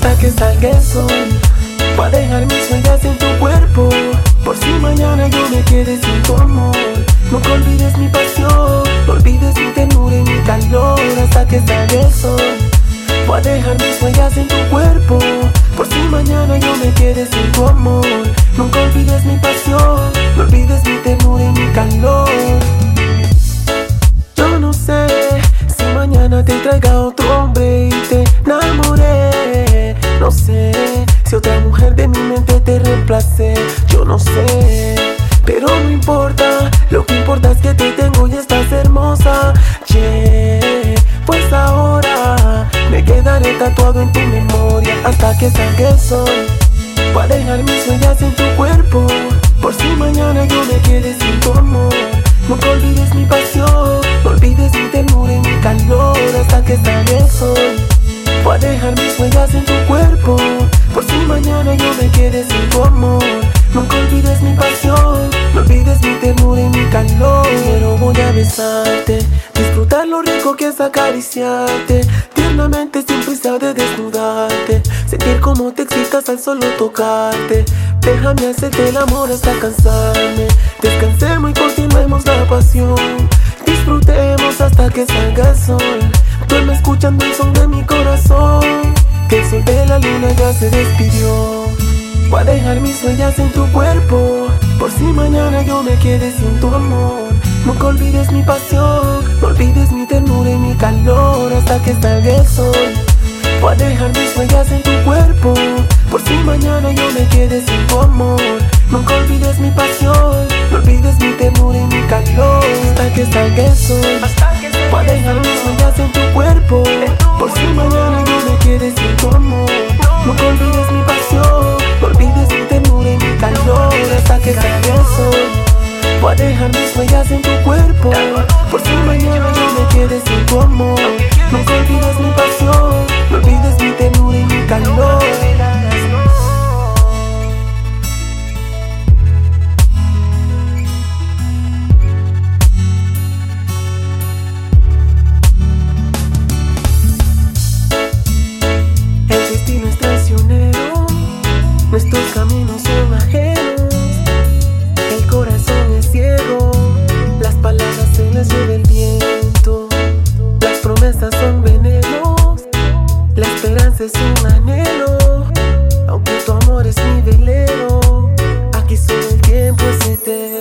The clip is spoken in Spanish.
salga el sol. Va a dejar mis huellas en tu cuerpo. Por si mañana yo me quede sin tu amor. Nunca olvides mi pasión. No olvides mi ternura y mi calor. Hasta que salga el sol. Voy a dejar mis huellas en tu cuerpo. Por si mañana yo me quede sin tu amor. Nunca olvides mi pasión. No olvides mi ternura y mi calor. Yo no sé si mañana te traiga otro hasta que salga el sol. Voy a dejar mis huellas en tu cuerpo, por si mañana yo me quede sin tu amor. Nunca olvides mi pasión, no olvides mi ternura y mi calor hasta que salga el sol. Voy a dejar mis huellas en tu cuerpo, por si mañana yo me quede sin tu amor. Nunca olvides mi pasión, no olvides mi ternura y mi calor. Pero voy a besarte, disfrutar lo rico que es acariciarte. Tiernamente siempre de desnudarte, sentir como te excitas al solo tocarte. Déjame hacerte el amor hasta cansarme. Descansemos y continuemos la pasión. Disfrutemos hasta que salga el sol. Duerme escuchando el son de mi corazón. Que el sol de la luna ya se despidió. Voy a dejar mis huellas en tu cuerpo Por si mañana yo me quede sin tu amor Nunca olvides mi pasión No olvides mi ternura y mi calor Hasta que salga el sol Voy a dejar mis huellas en tu cuerpo. Por si mañana yo me quede sin tu amor. Nunca olvides mi pasión. No olvides mi ternura y mi calor. Hasta que salga el sol Voy a dejar mis huellas en tu cuerpo. Por si mañana yo me quede sin tu amor dejar mis huellas en tu cuerpo. Por si mañana yo me quedé sin tu amor. Nunca olvides mi pasión No olvides mi ternura y mi calor. El destino es traicionero un anhelo, aunque tu amor es mi velero, aquí solo el tiempo es eterno.